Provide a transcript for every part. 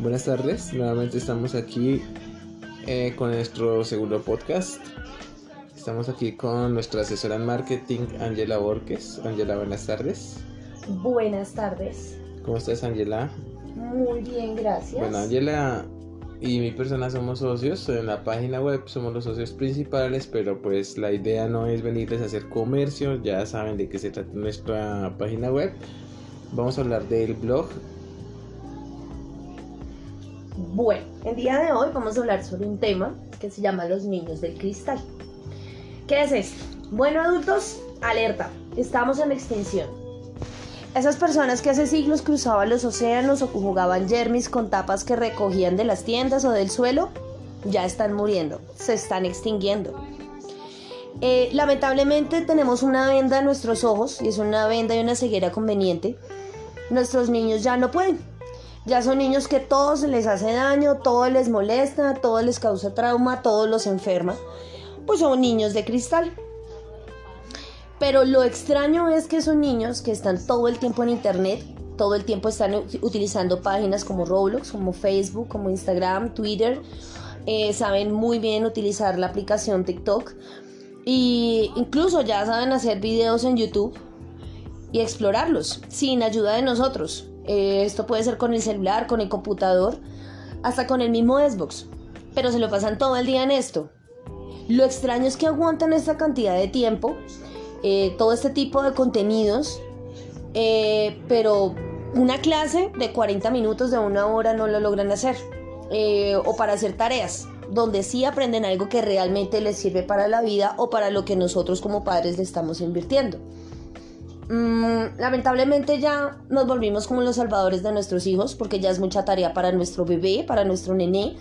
Buenas tardes, nuevamente estamos aquí eh, con nuestro segundo podcast. Estamos aquí con nuestra asesora en marketing, Angela Borges. Angela, buenas tardes. Buenas tardes. ¿Cómo estás, Angela? Muy bien, gracias. Bueno, Angela y mi persona somos socios en la página web, somos los socios principales, pero pues la idea no es venirles a hacer comercio, ya saben de qué se trata nuestra página web. Vamos a hablar del blog bueno, el día de hoy vamos a hablar sobre un tema que se llama los niños del cristal. ¿Qué es esto? Bueno, adultos, alerta, estamos en extinción. Esas personas que hace siglos cruzaban los océanos o jugaban yermis con tapas que recogían de las tiendas o del suelo, ya están muriendo, se están extinguiendo. Eh, lamentablemente tenemos una venda en nuestros ojos y es una venda y una ceguera conveniente. Nuestros niños ya no pueden, ya son niños que todo se les hace daño, todo les molesta, todo les causa trauma, todo los enferma. Pues son niños de cristal. Pero lo extraño es que son niños que están todo el tiempo en internet, todo el tiempo están utilizando páginas como Roblox, como Facebook, como Instagram, Twitter. Eh, saben muy bien utilizar la aplicación TikTok. Y incluso ya saben hacer videos en YouTube y explorarlos sin ayuda de nosotros. Eh, esto puede ser con el celular, con el computador, hasta con el mismo Xbox. Pero se lo pasan todo el día en esto. Lo extraño es que aguantan esta cantidad de tiempo, eh, todo este tipo de contenidos, eh, pero una clase de 40 minutos, de una hora, no lo logran hacer. o para hacer tareas, donde sí aprenden algo que realmente les sirve para la vida o para lo que nosotros como padres le estamos invirtiendo. Mm, lamentablemente ya nos volvimos como los salvadores de nuestros hijos porque ya es mucha tarea para nuestro bebé, para nuestro nené.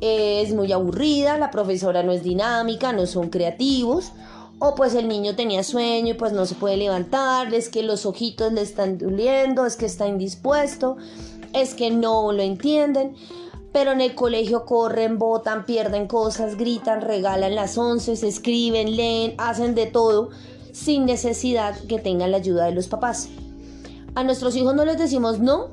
es muy aburrida, la profesora no es dinámica, no son creativos. O pues el niño tenía sueño y pues no se puede levantar, es que los ojitos le están doliendo, es que está indispuesto, es que no lo entienden. Pero en el colegio corren, botan, pierden cosas, gritan, regalan las once, escriben, leen, hacen de todo sin necesidad que tengan la ayuda de los papás. A nuestros hijos no les decimos no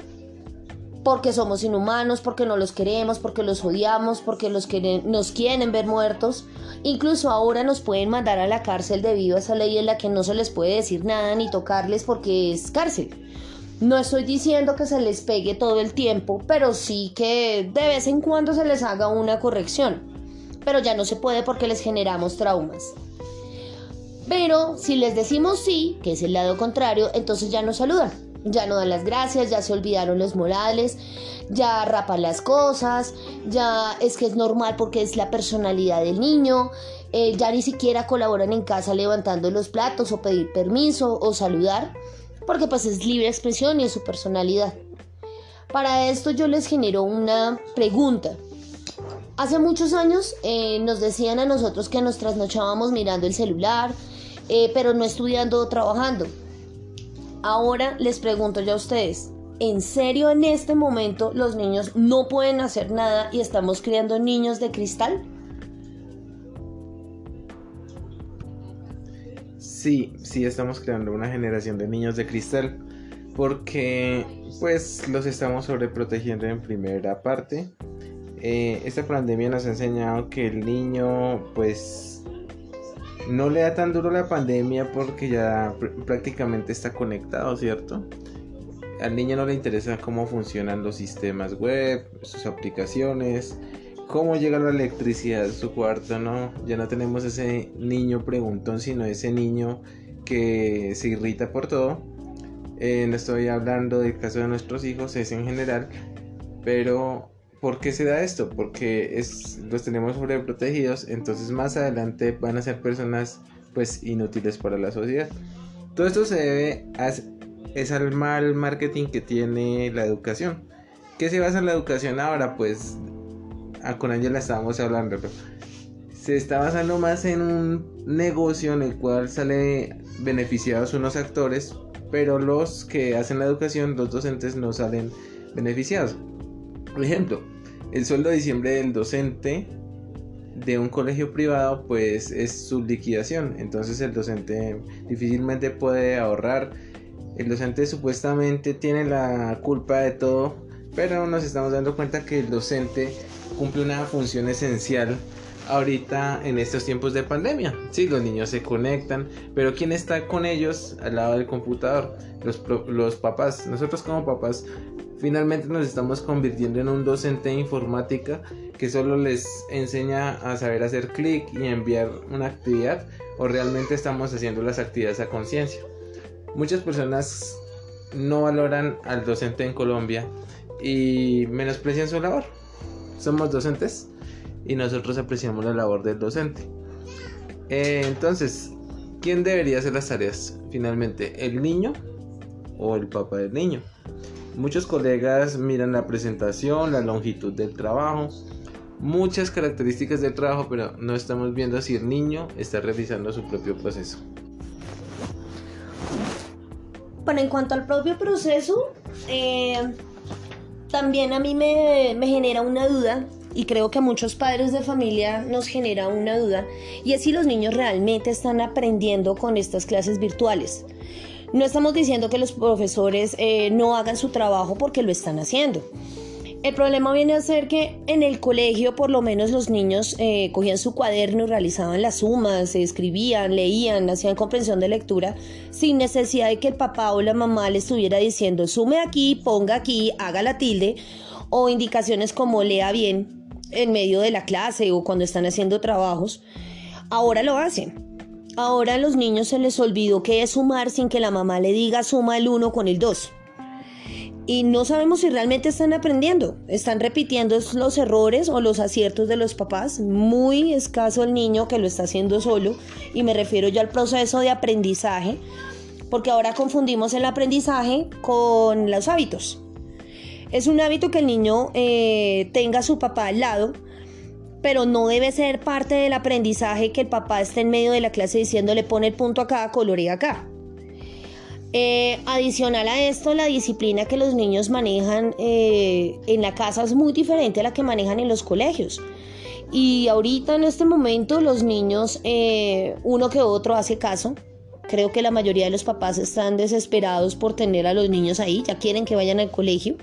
porque somos inhumanos, porque no los queremos, porque los odiamos, porque los nos quieren ver muertos. Incluso ahora nos pueden mandar a la cárcel debido a esa ley en la que no se les puede decir nada ni tocarles porque es cárcel. No estoy diciendo que se les pegue todo el tiempo, pero sí que de vez en cuando se les haga una corrección. Pero ya no se puede porque les generamos traumas. Pero si les decimos sí, que es el lado contrario, entonces ya no saludan. Ya no dan las gracias, ya se olvidaron los morales, ya rapan las cosas, ya es que es normal porque es la personalidad del niño, eh, ya ni siquiera colaboran en casa levantando los platos o pedir permiso o saludar, porque pues es libre expresión y es su personalidad. Para esto yo les genero una pregunta. Hace muchos años eh, nos decían a nosotros que nos trasnochábamos mirando el celular, eh, pero no estudiando o trabajando. Ahora les pregunto ya a ustedes, ¿en serio en este momento los niños no pueden hacer nada y estamos criando niños de cristal? Sí, sí estamos creando una generación de niños de cristal porque pues los estamos sobreprotegiendo en primera parte. Eh, esta pandemia nos ha enseñado que el niño pues no le da tan duro la pandemia porque ya prácticamente está conectado, ¿cierto? Al niño no le interesa cómo funcionan los sistemas web, sus aplicaciones, cómo llega la electricidad a su cuarto, ¿no? Ya no tenemos ese niño preguntón, sino ese niño que se irrita por todo. Eh, no estoy hablando del caso de nuestros hijos, es en general, pero ¿Por qué se da esto? Porque es, los tenemos sobreprotegidos, entonces más adelante van a ser personas pues inútiles para la sociedad. Todo esto se debe a, es al mal marketing que tiene la educación. ¿Qué se basa en la educación ahora? Pues a, con Ángela estábamos hablando. Se está basando más en un negocio en el cual sale beneficiados unos actores, pero los que hacen la educación, los docentes no salen beneficiados. Por ejemplo, el sueldo de diciembre del docente de un colegio privado pues es su liquidación. Entonces el docente difícilmente puede ahorrar. El docente supuestamente tiene la culpa de todo pero nos estamos dando cuenta que el docente cumple una función esencial ahorita en estos tiempos de pandemia. Sí, los niños se conectan, pero ¿quién está con ellos al lado del computador? Los, los papás. Nosotros como papás finalmente nos estamos convirtiendo en un docente de informática que solo les enseña a saber hacer clic y enviar una actividad o realmente estamos haciendo las actividades a conciencia. Muchas personas no valoran al docente en Colombia y menosprecian su labor. Somos docentes y nosotros apreciamos la labor del docente. Eh, entonces, ¿quién debería hacer las tareas finalmente? ¿El niño o el papá del niño? Muchos colegas miran la presentación, la longitud del trabajo, muchas características del trabajo, pero no estamos viendo si el niño está realizando su propio proceso. Bueno, en cuanto al propio proceso, eh, también a mí me, me genera una duda y creo que a muchos padres de familia nos genera una duda y es si los niños realmente están aprendiendo con estas clases virtuales. No estamos diciendo que los profesores eh, no hagan su trabajo porque lo están haciendo. El problema viene a ser que en el colegio por lo menos los niños eh, cogían su cuaderno y realizaban las sumas, escribían, leían, hacían comprensión de lectura sin necesidad de que el papá o la mamá le estuviera diciendo sume aquí, ponga aquí, haga la tilde o indicaciones como lea bien en medio de la clase o cuando están haciendo trabajos. Ahora lo hacen. Ahora a los niños se les olvidó que es sumar sin que la mamá le diga suma el 1 con el 2 y no sabemos si realmente están aprendiendo, están repitiendo los errores o los aciertos de los papás, muy escaso el niño que lo está haciendo solo. Y me refiero ya al proceso de aprendizaje, porque ahora confundimos el aprendizaje con los hábitos. Es un hábito que el niño eh, tenga a su papá al lado, pero no debe ser parte del aprendizaje que el papá esté en medio de la clase diciéndole pone el punto acá, colorea acá. Eh, adicional a esto, la disciplina que los niños manejan eh, en la casa es muy diferente a la que manejan en los colegios. Y ahorita en este momento los niños, eh, uno que otro hace caso. Creo que la mayoría de los papás están desesperados por tener a los niños ahí, ya quieren que vayan al colegio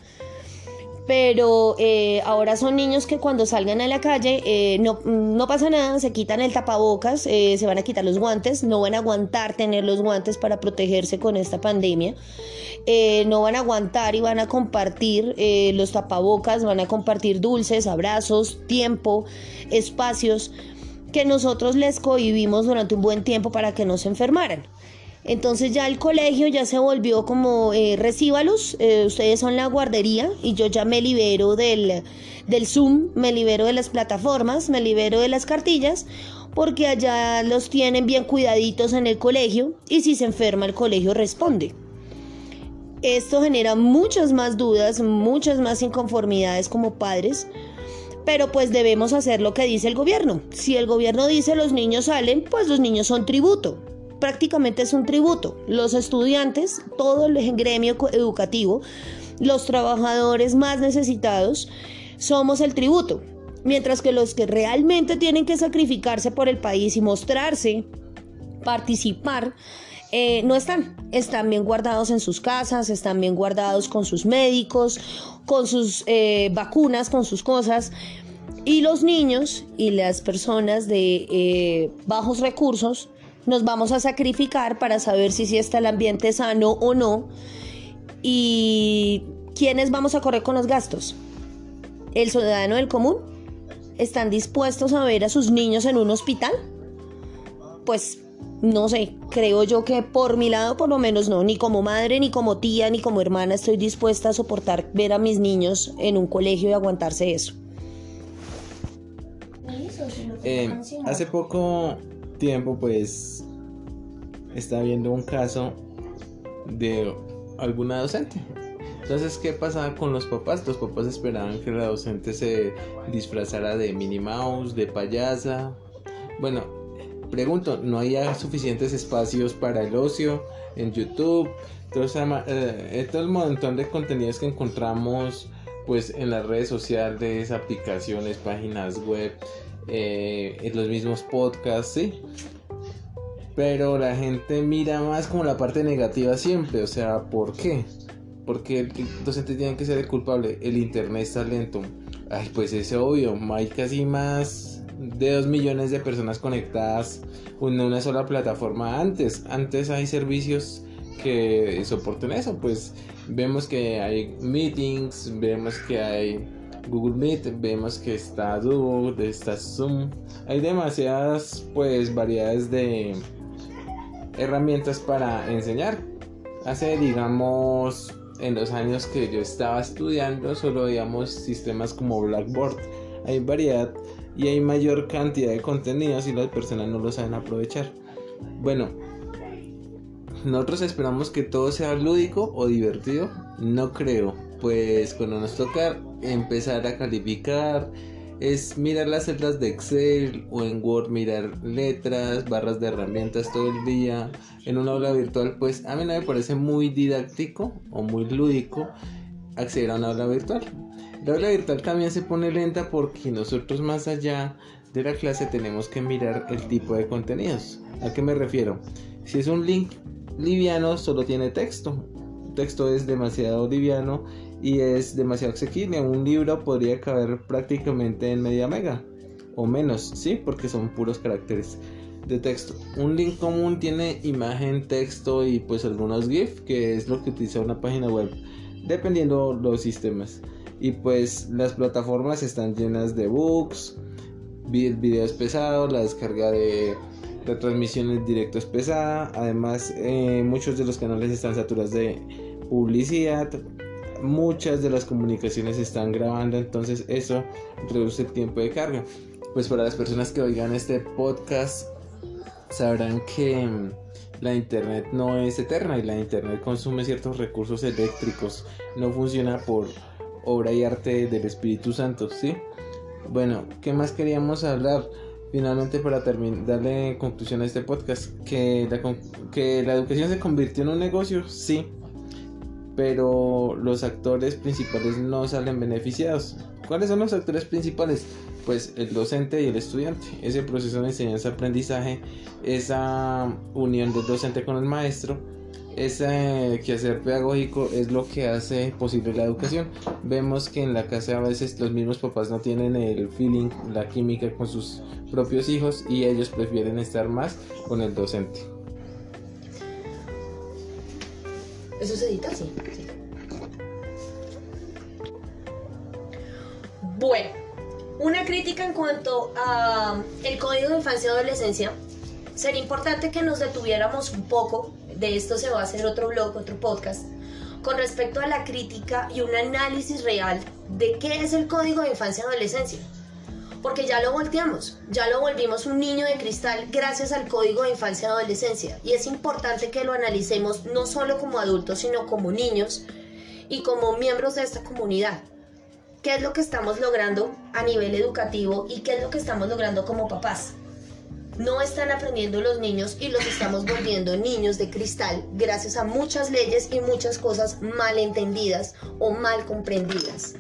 pero eh, ahora son niños que cuando salgan a la calle eh, no, no, pasa nada, se quitan el tapabocas, eh, se van a quitar los guantes, no van a aguantar tener los guantes para protegerse con esta pandemia, no van a aguantar y van a compartir los tapabocas, van a compartir dulces, abrazos, tiempo, espacios que nosotros les cohibimos durante un buen tiempo para que no se enfermaran. Entonces ya el colegio ya se volvió como eh, recíbalos, eh, ustedes son la guardería y yo ya me libero del, del Zoom, me libero de las plataformas, me libero de las cartillas, porque allá los tienen bien cuidaditos en el colegio y si se enferma el colegio responde. Esto genera muchas más dudas, muchas más inconformidades como padres, pero pues debemos hacer lo que dice el gobierno. Si el gobierno dice los niños salen, pues los niños son tributo prácticamente es un tributo. Los estudiantes, todo el gremio educativo, los trabajadores más necesitados, somos el tributo. Mientras que los que realmente tienen que sacrificarse por el país y mostrarse, participar, eh, no están. Están bien guardados en sus casas, están bien guardados con sus médicos, con sus eh, vacunas, con sus cosas. Y los niños y las personas de eh, bajos recursos nos vamos a sacrificar para saber si, si está el ambiente sano o no. ¿Y quiénes vamos a correr con los gastos? ¿El ciudadano del común? ¿Están dispuestos a ver a sus niños en un hospital? Pues no sé, creo yo que por mi lado por lo menos no, ni como madre, ni como tía, ni como hermana estoy dispuesta a soportar ver a mis niños en un colegio y aguantarse eso. Eh, hace poco tiempo pues está viendo un caso de alguna docente. Entonces, ¿qué pasaba con los papás? Los papás esperaban que la docente se disfrazara de Minnie Mouse, de payasa. Bueno, pregunto, ¿no hay suficientes espacios para el ocio en YouTube? Eh, todo el montón de contenidos que encontramos pues en las redes sociales, aplicaciones, páginas web, eh, los mismos podcasts, ¿sí? Pero la gente mira más como la parte negativa siempre, o sea, ¿por qué? porque el docente tiene que ser el culpable. El internet está lento. Ay, pues es obvio, hay casi más de 2 millones de personas conectadas en una sola plataforma antes. Antes hay servicios que soporten eso, pues vemos que hay meetings, vemos que hay Google Meet, vemos que está Duo, está Zoom. Hay demasiadas pues variedades de herramientas para enseñar. Hace digamos en los años que yo estaba estudiando solo veíamos sistemas como Blackboard. Hay variedad y hay mayor cantidad de contenidos y las personas no lo saben aprovechar. Bueno, nosotros esperamos que todo sea lúdico o divertido. No creo, pues cuando nos toca empezar a calificar es mirar las celdas de Excel o en Word mirar letras, barras de herramientas todo el día. En una aula virtual, pues a mí no me parece muy didáctico o muy lúdico acceder a una aula virtual. La aula virtual también se pone lenta porque nosotros más allá de la clase tenemos que mirar el tipo de contenidos. ¿A qué me refiero? Si es un link liviano, solo tiene texto. El texto es demasiado liviano y es demasiado asequible. Un libro podría caber prácticamente en media mega o menos, ¿sí? Porque son puros caracteres de texto. Un link común tiene imagen, texto y pues algunos GIF, que es lo que utiliza una página web, dependiendo los sistemas. Y pues las plataformas están llenas de books, videos pesados, la descarga de retransmisiones directas pesada. Además, eh, muchos de los canales están saturados de publicidad. Muchas de las comunicaciones están grabando, entonces eso reduce el tiempo de carga. Pues para las personas que oigan este podcast, sabrán que mm, la internet no es eterna y la internet consume ciertos recursos eléctricos. No funciona por obra y arte del Espíritu Santo, ¿sí? Bueno, ¿qué más queríamos hablar? Finalmente, para darle conclusión a este podcast, que la, que la educación se convirtió en un negocio, sí, pero los actores principales no salen beneficiados. ¿Cuáles son los actores principales? Pues el docente y el estudiante. Ese proceso de enseñanza-aprendizaje, esa unión del docente con el maestro, ese quehacer pedagógico es lo que hace posible la educación. Vemos que en la casa a veces los mismos papás no tienen el feeling, la química con sus propios hijos y ellos prefieren estar más con el docente. ¿Eso se? Sí. Bueno, una crítica en cuanto a el código de infancia y adolescencia. Sería importante que nos detuviéramos un poco de esto se va a hacer otro blog, otro podcast, con respecto a la crítica y un análisis real de qué es el código de infancia y adolescencia. Porque ya lo volteamos, ya lo volvimos un niño de cristal gracias al código de infancia y adolescencia. Y es importante que lo analicemos no solo como adultos, sino como niños y como miembros de esta comunidad. ¿Qué es lo que estamos logrando a nivel educativo y qué es lo que estamos logrando como papás? no están aprendiendo los niños y los estamos volviendo niños de cristal gracias a muchas leyes y muchas cosas mal entendidas o mal comprendidas.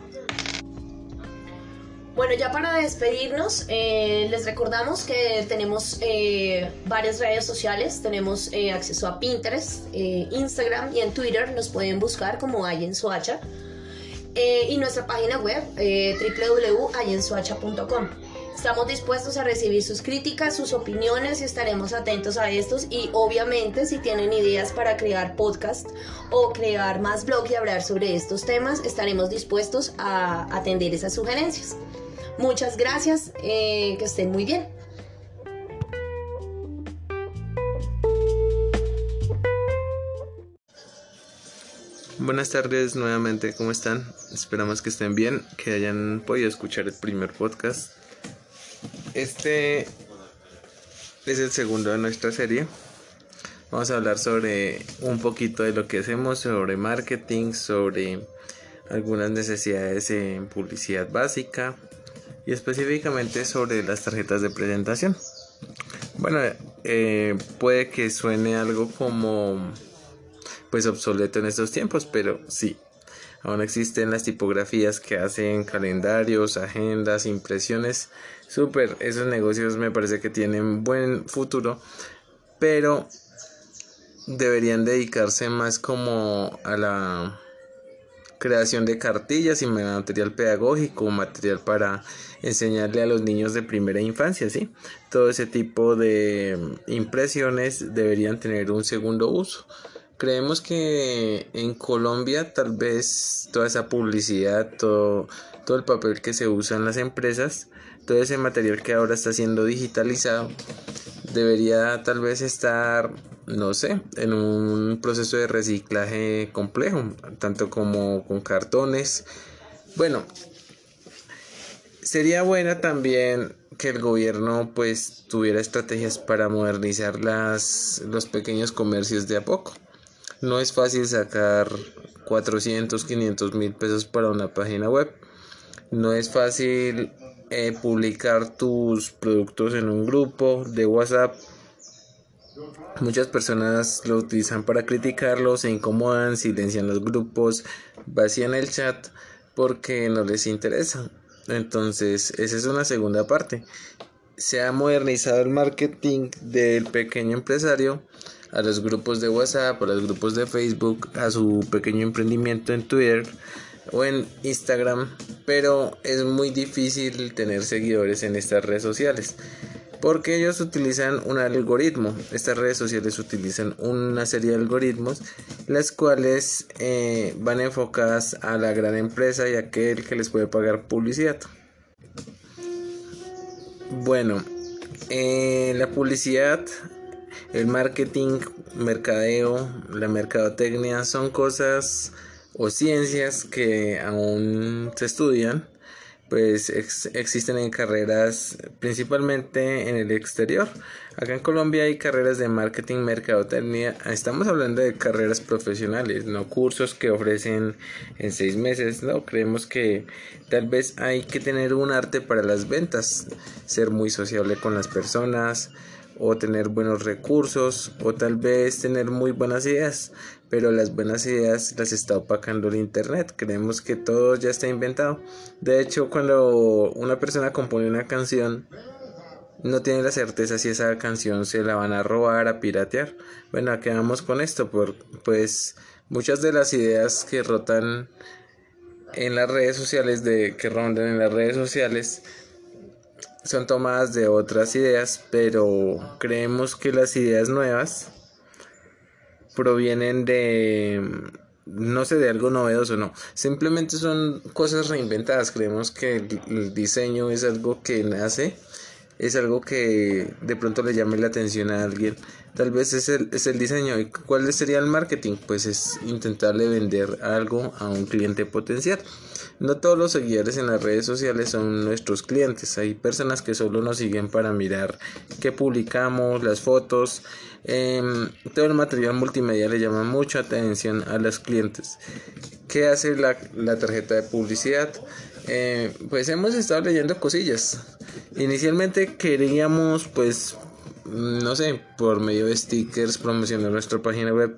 Bueno, ya para despedirnos, eh, les recordamos que tenemos eh, varias redes sociales, tenemos eh, acceso a Pinterest, Instagram y en Twitter nos pueden buscar como Ayensuacha y nuestra página web www.ayensuacha.com. Estamos dispuestos a recibir sus críticas, sus opiniones y estaremos atentos a estos y obviamente si tienen ideas para crear podcast o crear más blog y hablar sobre estos temas, estaremos dispuestos a atender esas sugerencias. Muchas gracias, eh, que estén muy bien. Buenas tardes nuevamente, ¿cómo están? Esperamos que estén bien, que hayan podido escuchar el primer podcast este es el segundo de nuestra serie. Vamos a hablar sobre un poquito de lo que hacemos, sobre marketing, sobre algunas necesidades en publicidad básica y específicamente sobre las tarjetas de presentación. Bueno, eh, puede que suene algo como pues obsoleto en estos tiempos, pero sí, Aún existen las tipografías que hacen calendarios, agendas, impresiones. Súper, esos negocios me parece que tienen buen futuro, pero deberían dedicarse más como a la creación de cartillas y material pedagógico, material para enseñarle a los niños de primera infancia, ¿sí? Todo ese tipo de impresiones deberían tener un segundo uso. Creemos que en Colombia tal vez toda esa publicidad, todo, todo el papel que se usa en las empresas, todo ese material que ahora está siendo digitalizado, debería tal vez estar, no sé, en un proceso de reciclaje complejo, tanto como con cartones. Bueno, sería buena también que el gobierno pues tuviera estrategias para modernizar las, los pequeños comercios de a poco. No es fácil sacar 400, 500 mil pesos para una página web. No es fácil eh, publicar tus productos en un grupo de WhatsApp. Muchas personas lo utilizan para criticarlo, se incomodan, silencian los grupos, vacían el chat porque no les interesa. Entonces, esa es una segunda parte. Se ha modernizado el marketing del pequeño empresario a los grupos de WhatsApp, a los grupos de Facebook, a su pequeño emprendimiento en Twitter o en Instagram, pero es muy difícil tener seguidores en estas redes sociales porque ellos utilizan un algoritmo. Estas redes sociales utilizan una serie de algoritmos, las cuales eh, van enfocadas a la gran empresa y a aquel que les puede pagar publicidad. Bueno, eh, la publicidad, el marketing, mercadeo, la mercadotecnia son cosas o ciencias que aún se estudian pues existen en carreras principalmente en el exterior. Acá en Colombia hay carreras de marketing, mercadotecnia. Estamos hablando de carreras profesionales, no cursos que ofrecen en seis meses. No, creemos que tal vez hay que tener un arte para las ventas, ser muy sociable con las personas, o tener buenos recursos o tal vez tener muy buenas ideas pero las buenas ideas las está opacando el internet. Creemos que todo ya está inventado. De hecho cuando una persona compone una canción no tiene la certeza si esa canción se la van a robar a piratear. Bueno quedamos con esto por pues muchas de las ideas que rotan en las redes sociales de que rondan en las redes sociales son tomadas de otras ideas, pero creemos que las ideas nuevas provienen de no sé de algo novedoso, no. Simplemente son cosas reinventadas. Creemos que el, diseño es algo que nace, es algo que de pronto le llame la atención a alguien. Tal vez es el, es el diseño. ¿Y cuál sería el marketing? Pues es intentarle vender algo a un cliente potencial. No todos los seguidores en las redes sociales son nuestros clientes. Hay personas que solo nos siguen para mirar qué publicamos, las fotos. Em, todo el material multimedia le llama mucha atención a los clientes. ¿Qué hace la, tarjeta de publicidad? Eh, pues hemos estado leyendo cosillas. Inicialmente queríamos pues no sé, por medio de stickers promocionar nuestra página web,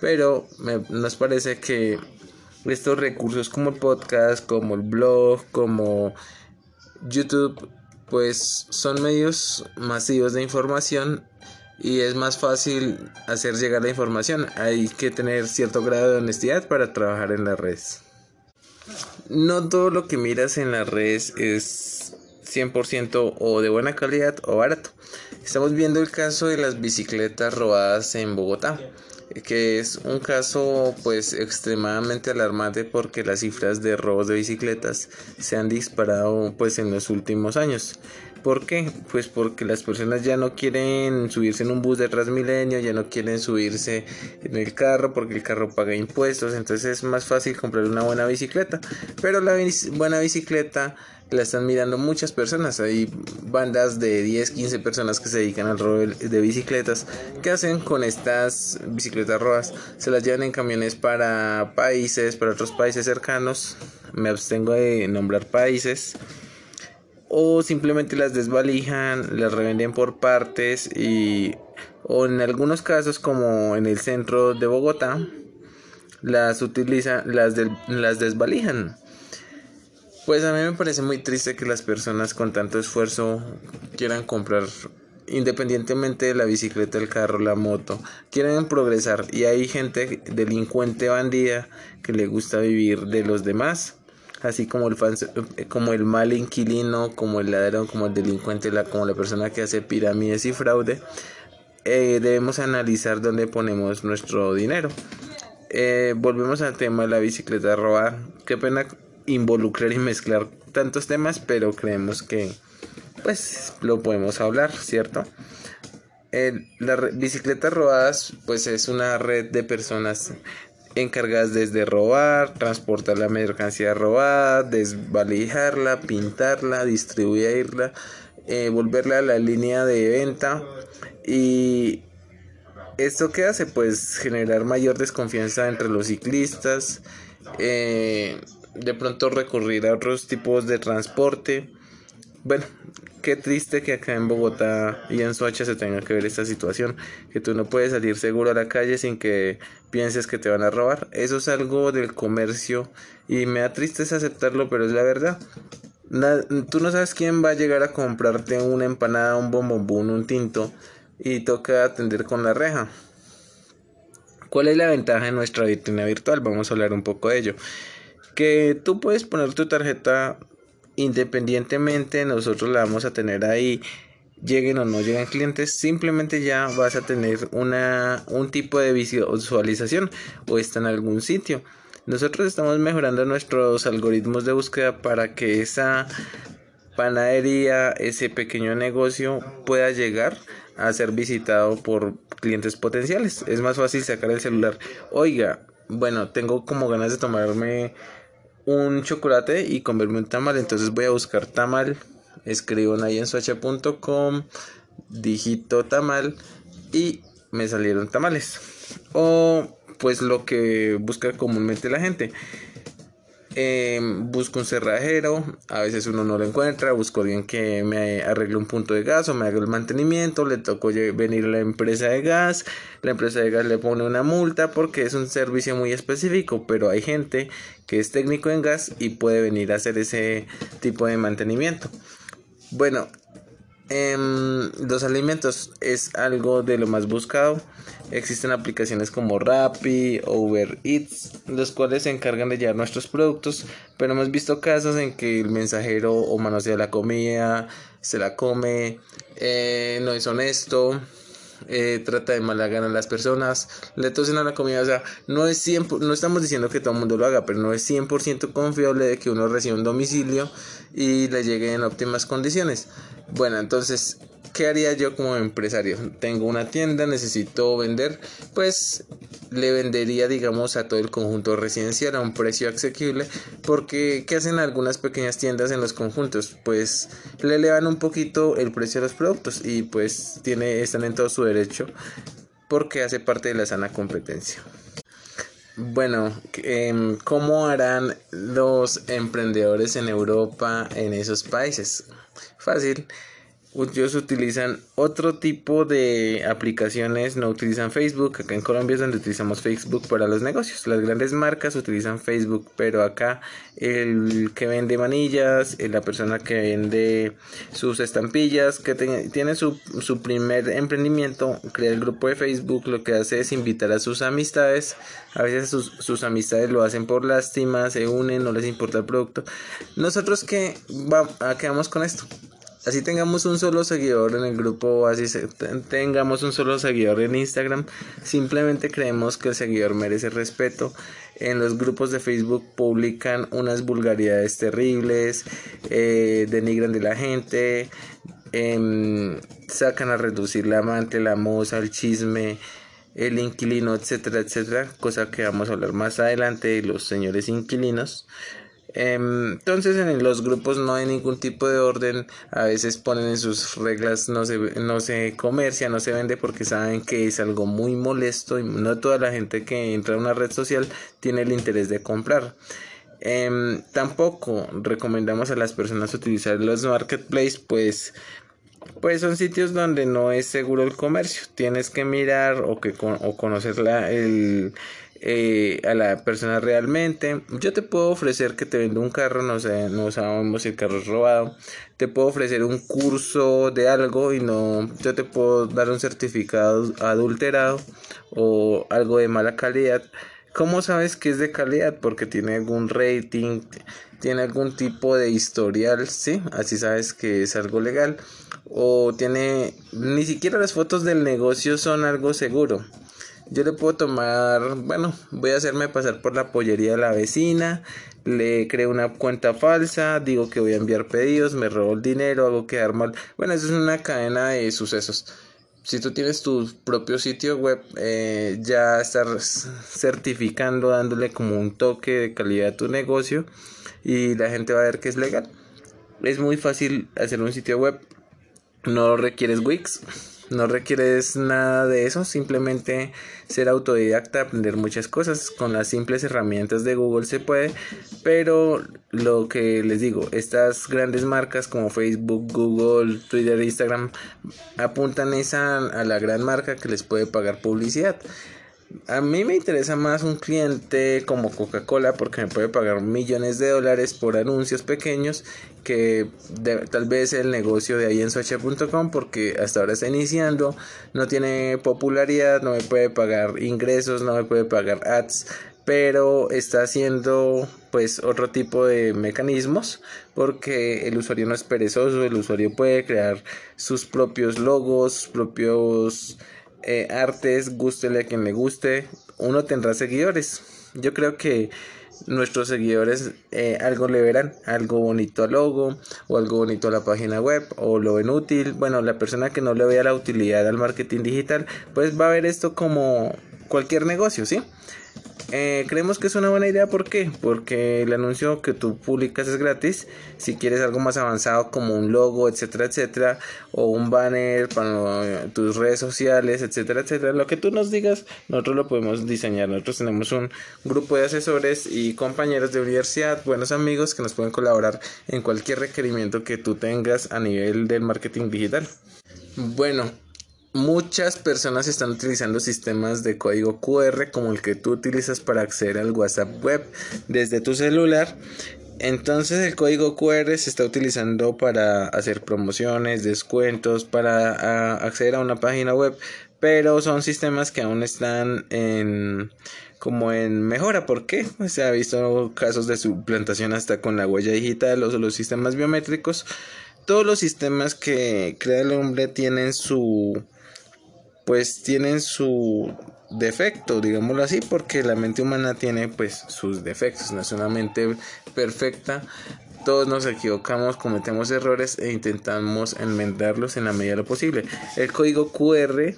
pero nos parece que estos recursos como el podcast, como el blog, como YouTube, pues son medios masivos de información y es más fácil hacer llegar la información. Hay que tener cierto grado de honestidad para trabajar en las redes. No todo lo que miras en las redes es 100% o de buena calidad o barato. Estamos viendo el caso de las bicicletas robadas en Bogotá que es un caso pues extremadamente alarmante porque las cifras de robos de bicicletas se han disparado pues en los últimos años. ¿Por qué? Pues porque las personas ya no quieren subirse en un bus de Transmilenio, ya no quieren subirse en el carro porque el carro paga impuestos, entonces es más fácil comprar una buena bicicleta. Pero la buena bicicleta la están mirando muchas personas. Hay bandas de 10, 15 personas que se dedican al robo de bicicletas. ¿Qué hacen con estas bicicletas rojas? Se las llevan en camiones para países, para otros países cercanos. Me abstengo de nombrar países. O simplemente las desvalijan, las revenden por partes y o en algunos casos como en el centro de Bogotá las utilizan, las, las desvalijan pues a mí me parece muy triste que las personas con tanto esfuerzo quieran comprar independientemente de la bicicleta, el carro, la moto, quieren progresar y hay gente delincuente bandida que le gusta vivir de los demás, así como el, como el mal inquilino, como el ladrón, como el delincuente, la, como la persona que hace pirámides y fraude, eh, debemos analizar dónde ponemos nuestro dinero. Eh, volvemos al tema de la bicicleta robada. Qué pena involucrar y mezclar tantos temas, pero creemos que pues lo podemos hablar, ¿cierto? la bicicleta robadas pues es una red de personas encargadas desde robar, transportar la mercancía robada, desvalijarla, pintarla, distribuirla, eh, volverla a la línea de venta y esto que hace pues generar mayor desconfianza entre los ciclistas, eh, de pronto recurrir a otros tipos de transporte. Bueno, qué triste que acá en Bogotá y en Soacha se tenga que ver esta situación, que tú no puedes salir seguro a la calle sin que pienses que te van a robar. Eso es algo del comercio y me da tristeza aceptarlo, pero es la verdad. tú no sabes quién va a llegar a comprarte una empanada, un bombombón, un tinto y toca atender con la reja. ¿Cuál es la ventaja de nuestra vitrina virtual? Vamos a hablar un poco de ello que tú puedes poner tu tarjeta independientemente, nosotros la vamos a tener ahí lleguen o no lleguen clientes, simplemente ya vas a tener una, un tipo de visualización o está en algún sitio. Nosotros estamos mejorando nuestros algoritmos de búsqueda para que esa panadería, ese pequeño negocio pueda llegar a ser visitado por clientes potenciales. Es más fácil sacar el celular. Oiga, bueno, tengo como ganas de tomarme un chocolate y comerme un tamal. Entonces voy a buscar tamal, escribo en suacha.com, digito tamal y me salieron tamales. O pues lo que busca comúnmente la gente. Eh, busco un cerrajero, a veces uno no lo encuentra, busco alguien que me arregle un punto de gas o me haga el mantenimiento, le tocó venir a la empresa de gas, la empresa de gas le pone una multa porque es un servicio muy específico, pero hay gente que es técnico en gas y puede venir a hacer ese tipo de mantenimiento. Bueno, em, los alimentos es algo de lo más buscado. Existen aplicaciones como Rappi o Uber Eats, los cuales se encargan de llevar nuestros productos, pero hemos visto casos en que el mensajero o manosea la comida, se la come, eh, no es honesto, eh, trata de mala gana a las personas, le tosen a la comida, o sea, no es 100, no estamos diciendo que todo el mundo lo haga, pero no es 100% confiable de que uno reciba un domicilio y le llegue en óptimas condiciones. Bueno, entonces ¿qué haría yo como empresario? Tengo una tienda, necesito vender, pues le vendería, digamos, a todo el conjunto residencial a un precio asequible, porque ¿qué hacen algunas pequeñas tiendas en los conjuntos? Pues le elevan un poquito el precio de los productos y pues tiene, están en todo su derecho porque hace parte de la sana competencia. Bueno, em, ¿cómo harán los emprendedores en Europa en esos países? Fácil ellos utilizan otro tipo de aplicaciones, no utilizan Facebook. Acá en Colombia es donde utilizamos Facebook para los negocios. Las grandes marcas utilizan Facebook, pero acá el que vende manillas, eh, la persona que vende sus estampillas, que tiene su, su primer emprendimiento, crea el grupo de Facebook, lo que hace es invitar a sus amistades. A veces sus, sus amistades lo hacen por lástima, se unen, no les importa el producto. Nosotros que vamos, con esto así tengamos un solo seguidor en el grupo, así tengamos un solo seguidor en Instagram, simplemente creemos que el seguidor merece respeto. En los grupos de Facebook publican unas vulgaridades terribles, eh, denigran de la gente, em, sacan a reducir la amante, la moza, el chisme, el inquilino, etcétera, etcétera, cosa que vamos a hablar más adelante de los señores inquilinos. Em, entonces en los grupos no hay ningún tipo de orden, a veces ponen en sus reglas no se, no se comercia, no se vende porque saben que es algo muy molesto y no toda la gente que entra a una red social tiene el interés de comprar. Em, tampoco recomendamos a las personas utilizar los marketplaces pues pues son sitios donde no es seguro el comercio. Tienes que mirar o, que o conocer la, el, eh, a la persona realmente. Yo te puedo ofrecer que te venda un carro, no sé, no sabemos si el carro es robado. Te puedo ofrecer un curso de algo y no, yo te puedo dar un certificado adulterado o algo de mala calidad. ¿Cómo sabes que es de calidad? Porque tiene algún rating, tiene algún tipo de historial, ¿sí? Así sabes que es algo legal. O tiene, ni siquiera las fotos del negocio son algo seguro. Yo le puedo tomar, bueno, voy a hacerme pasar por la pollería de la vecina, le creo una cuenta falsa, digo que voy a enviar pedidos, me robo el dinero, hago quedar mal. Bueno, eso es una cadena de sucesos. Si tú tienes tu propio sitio web, eh, ya estás certificando, dándole como un toque de calidad a tu negocio y la gente va a ver que es legal. Es muy fácil hacer un sitio web, no requieres Wix no requieres nada de eso, simplemente ser autodidacta, aprender muchas cosas. Con las simples herramientas de Google se puede, pero lo que les digo, estas grandes marcas como Facebook, Google, Twitter, Instagram apuntan esa a la gran marca que les puede pagar publicidad. A mí me interesa más un cliente como Coca-Cola porque me puede pagar millones de dólares por anuncios pequeños que tal vez el negocio de ahí en socha.com porque hasta ahora está iniciando, no tiene popularidad, no me puede pagar ingresos, no me puede pagar ads, pero está haciendo pues otro tipo de mecanismos porque el usuario no es perezoso, el usuario puede crear sus propios logos, sus propios eh, artes, gústele a quien le guste, uno tendrá seguidores. Yo creo que nuestros seguidores eh, algo le verán, algo bonito al logo o algo bonito a la página web o lo ven útil. Bueno, la persona que no le vea la utilidad al marketing digital, pues va a ver esto como cualquier negocio, ¿sí? Eh, creemos que es una buena idea, ¿por qué? Porque el anuncio que tú publicas es gratis. Si quieres algo más avanzado como un logo, etcétera, etcétera, o un banner para tus redes sociales, etcétera, etcétera, lo que tú nos digas, nosotros lo podemos diseñar. Nosotros tenemos un grupo de asesores y compañeros de universidad, buenos amigos que nos pueden colaborar en cualquier requerimiento que tú tengas a nivel del marketing digital. Bueno, Muchas personas están utilizando sistemas de código QR como el que tú utilizas para acceder al WhatsApp web desde tu celular. Entonces el código QR se está utilizando para hacer promociones, descuentos, para acceder a una página web, pero son sistemas que aún están en como en mejora. ¿Por qué? Pues se ha visto casos de suplantación hasta con la huella digital o los sistemas biométricos. Todos los sistemas que crea el hombre tienen su pues tienen su defecto, digámoslo así, porque la mente humana tiene pues sus defectos, no es una mente perfecta. Todos nos equivocamos, cometemos errores e intentamos enmendarlos en la medida de lo posible. El código QR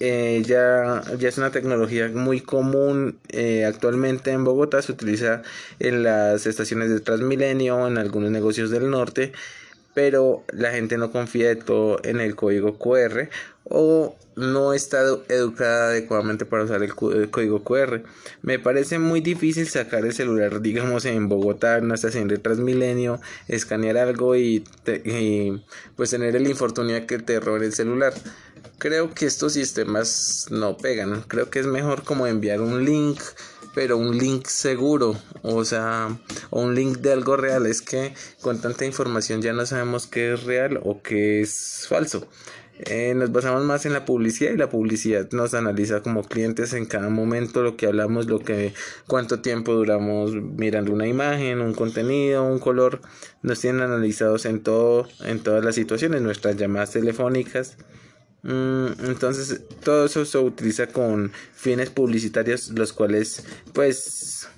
eh, ya, ya es una tecnología muy común eh, actualmente en Bogotá, se utiliza en las estaciones de Transmilenio, en algunos negocios del norte, pero la gente no confía de todo en el código QR o no está educada adecuadamente para usar el, código QR. Me parece muy difícil sacar el celular, digamos, en Bogotá, en una estación de Transmilenio, escanear algo y, pues tener el infortunio de que te roben el celular. Creo que estos sistemas no pegan. Creo que es mejor como enviar un link, pero un link seguro, o sea, o un link de algo real. Es que con tanta información ya no sabemos qué es real o qué es falso. Eh, nos basamos más en la publicidad y la publicidad nos analiza como clientes en cada momento lo que hablamos, lo que cuánto tiempo duramos mirando una imagen, un contenido, un color, nos tienen analizados en todo, en todas las situaciones, nuestras llamadas telefónicas. Mm, entonces todo eso se utiliza con fines publicitarios los cuales pues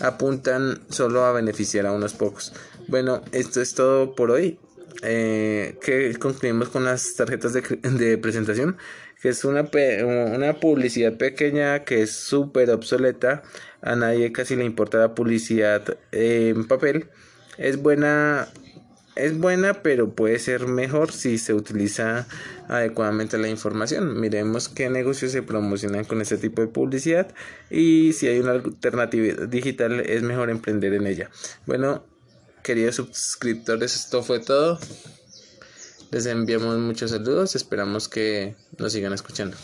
apuntan solo a beneficiar a unos pocos. Bueno, esto es todo por hoy eh, que concluimos con las tarjetas de, presentación, que es una, una publicidad pequeña que es súper obsoleta, a nadie casi le importa la publicidad en papel, es buena es buena, pero puede ser mejor si se utiliza adecuadamente la información. Miremos qué negocios se promocionan con este tipo de publicidad y si hay una alternativa digital es mejor emprender en ella. Bueno, queridos suscriptores, esto fue todo. Les enviamos muchos saludos, esperamos que nos sigan escuchando.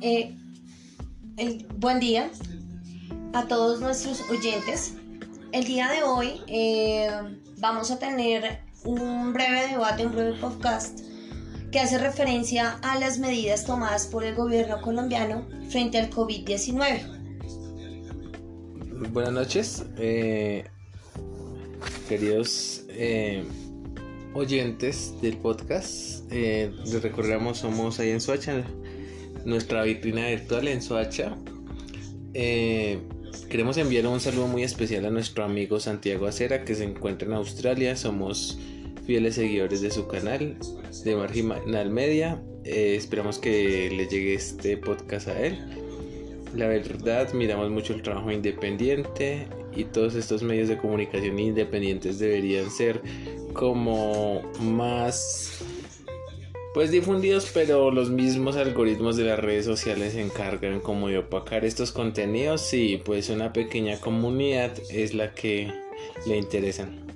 Eh, buen día a todos nuestros oyentes. El día de hoy eh, vamos a tener un breve debate, un breve podcast que hace referencia a las medidas tomadas por el gobierno colombiano frente al COVID-19. Buenas noches, eh, queridos eh, oyentes del podcast. les recordamos, somos ahí en Soacha, nuestra vitrina virtual en Soacha. Queremos enviar un saludo muy especial a nuestro amigo Santiago Acera que se encuentra en Australia. Somos fieles seguidores de su canal de Marginal Media. Eh, esperamos que le llegue este podcast a él. La verdad, miramos mucho el trabajo independiente y todos estos medios de comunicación independientes deberían ser como más pues difundidos, pero los mismos algoritmos de las redes sociales se encargan como de opacar estos contenidos y pues una pequeña comunidad es la que le interesan.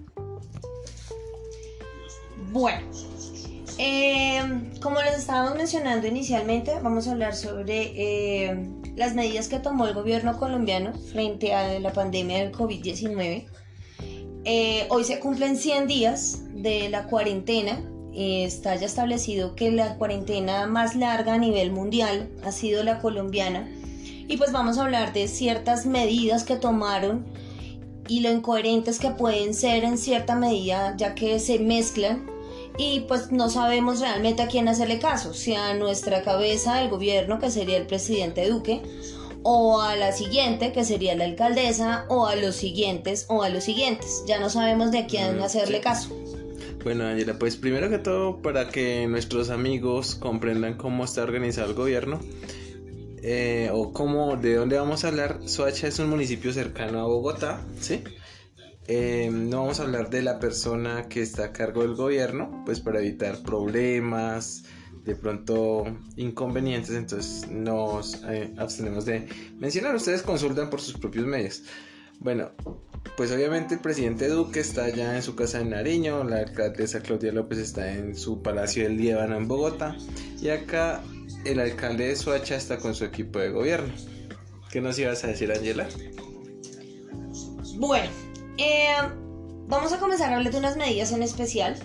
Bueno, eh, como les estábamos mencionando inicialmente, vamos a hablar sobre eh, las medidas que tomó el gobierno colombiano frente a la pandemia del COVID-19. Eh, hoy se cumplen 100 días de la cuarentena está ya establecido que la cuarentena más larga a nivel mundial ha sido la colombiana. Y pues vamos a hablar de ciertas medidas que tomaron y lo incoherentes que pueden ser en cierta medida ya que se mezclan y pues no sabemos realmente a quién hacerle caso, si a nuestra cabeza del gobierno que sería el presidente Duque o a la siguiente que sería la alcaldesa o a los siguientes o a los siguientes. Ya no sabemos de quién mm, hacerle caso. Bueno, Angela, pues primero que todo, para que nuestros amigos comprendan cómo está organizado el gobierno eh, o cómo, de dónde vamos a hablar, Soacha es un municipio cercano a Bogotá, ¿sí? Eh, no vamos a hablar de la persona que está a cargo del gobierno, pues para evitar problemas, de pronto inconvenientes, entonces nos eh, abstenemos de mencionar. Ustedes consultan por sus propios medios. Bueno, pues obviamente el presidente Duque está ya en su casa en Nariño, la alcaldesa Claudia López está en su palacio del Líbano en Bogotá y acá el alcalde de Soacha está con su equipo de gobierno. ¿Qué nos ibas a decir, Angela? Bueno, eh, vamos a comenzar a hablar de unas medidas en especial.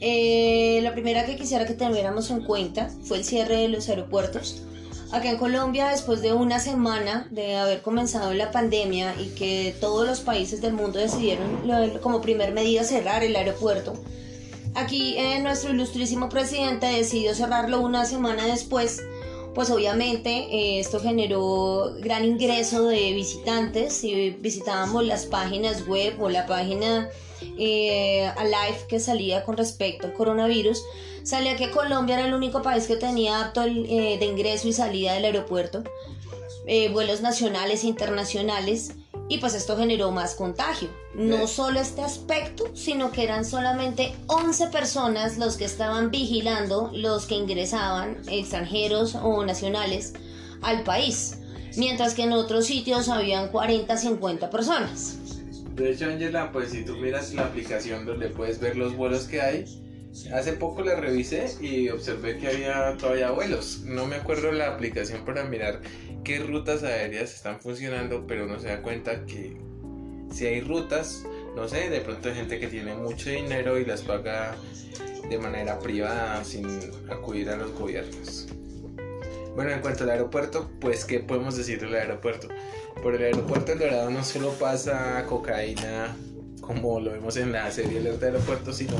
Eh, la primera que quisiera que tuviéramos en cuenta fue el cierre de los aeropuertos. Acá en Colombia, después de una semana de haber comenzado la pandemia y que todos los países del mundo decidieron como primer medida cerrar el aeropuerto, aquí eh, nuestro ilustrísimo presidente decidió cerrarlo una semana después, pues obviamente eh, esto generó gran ingreso de visitantes. Si visitábamos las páginas web o la página eh, Alive que salía con respecto al coronavirus, salía que Colombia era el único país que tenía apto eh, de ingreso y salida del aeropuerto, eh, vuelos nacionales e internacionales, y pues esto generó más contagio. No solo este aspecto, sino que eran solamente 11 personas los que estaban vigilando los que ingresaban, extranjeros o nacionales, al país, mientras que en otros sitios habían 40, 50 personas. De hecho, Angela, pues si tú miras la aplicación donde puedes ver los vuelos que hay, Hace poco la revisé y observé que había todavía vuelos. No me acuerdo la aplicación para mirar qué rutas aéreas están funcionando, pero uno se da cuenta que si hay rutas, no sé, de pronto hay gente que tiene mucho dinero y las paga de manera privada sin acudir a los gobiernos. Bueno, en cuanto al aeropuerto, pues ¿qué podemos decir del aeropuerto? Por el aeropuerto El Dorado no solo pasa cocaína como lo vemos en la serie Alerta Aeropuerto, sino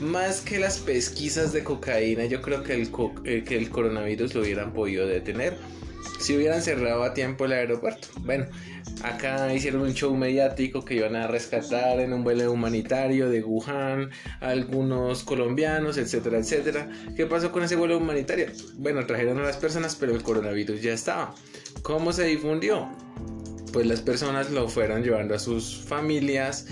más que las pesquisas de cocaína, yo creo que el, eh, que el coronavirus lo hubieran podido detener si hubieran cerrado a tiempo el aeropuerto. Bueno, acá hicieron un show mediático que iban a rescatar en un vuelo humanitario de Wuhan algunos colombianos, etcétera, etcétera. ¿Qué pasó con ese vuelo humanitario? Bueno, trajeron a las personas, pero el coronavirus ya estaba. ¿Cómo se difundió? Pues las personas lo fueron llevando a sus familias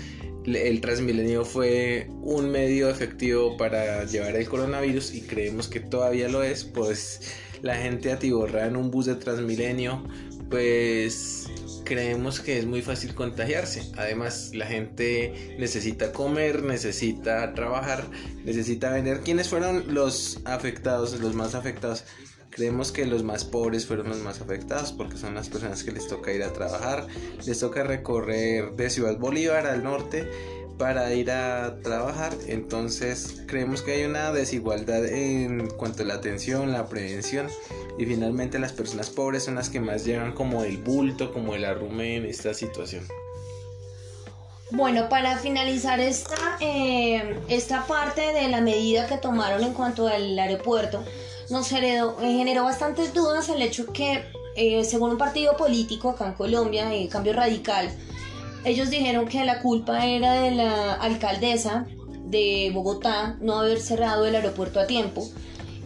el Transmilenio fue un medio efectivo para llevar el coronavirus y creemos que todavía lo es, pues la gente atiborrada en un bus de Transmilenio, pues creemos que es muy fácil contagiarse. Además, la gente necesita comer, necesita trabajar, necesita vender. ¿Quiénes fueron los afectados, los más afectados? Creemos que los más pobres fueron los más afectados porque son las personas que les toca ir a trabajar, les toca recorrer de Ciudad Bolívar al norte para ir a trabajar. Entonces creemos que hay una desigualdad en cuanto a la atención, la prevención y finalmente las personas pobres son las que más llevan como el bulto, como el arrume en esta situación. Bueno, para finalizar esta, eh, esta parte de la medida que tomaron en cuanto al aeropuerto, nos eh, generó bastantes dudas el hecho que, eh, según un partido político acá en Colombia, el Cambio Radical, ellos dijeron que la culpa era de la alcaldesa de Bogotá no haber cerrado el aeropuerto a tiempo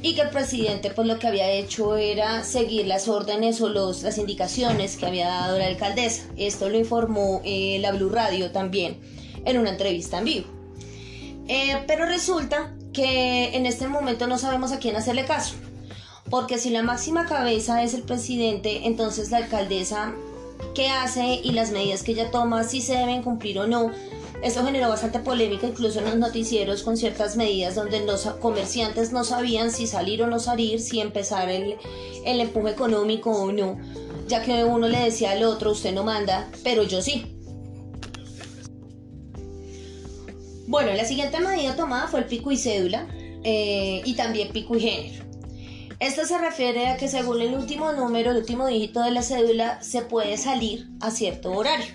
y que el presidente pues lo que había hecho era seguir las órdenes o los, las indicaciones que había dado la alcaldesa. Esto lo informó eh, la Blue Radio también en una entrevista en vivo. pero resulta que en este momento no sabemos a quién hacerle caso. Porque si la máxima cabeza es el presidente, entonces la alcaldesa, ¿qué hace y las medidas que ella toma, si se deben cumplir o no? Esto generó bastante polémica incluso en los noticieros con ciertas medidas donde los comerciantes no sabían si salir o no salir, si empezar el, el empuje económico o no, ya que uno le decía al otro, usted no manda, pero yo sí. Bueno, la siguiente medida tomada fue el pico y cédula eh, y también pico y género. Esto se refiere a que según el último número, el último dígito de la cédula, se puede salir a cierto horario,